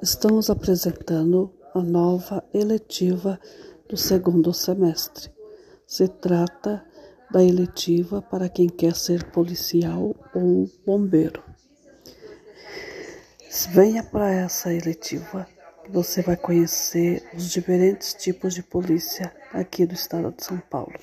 Estamos apresentando a nova eletiva do segundo semestre. Se trata da eletiva para quem quer ser policial ou bombeiro. Venha para essa eletiva você vai conhecer os diferentes tipos de polícia aqui do estado de São Paulo.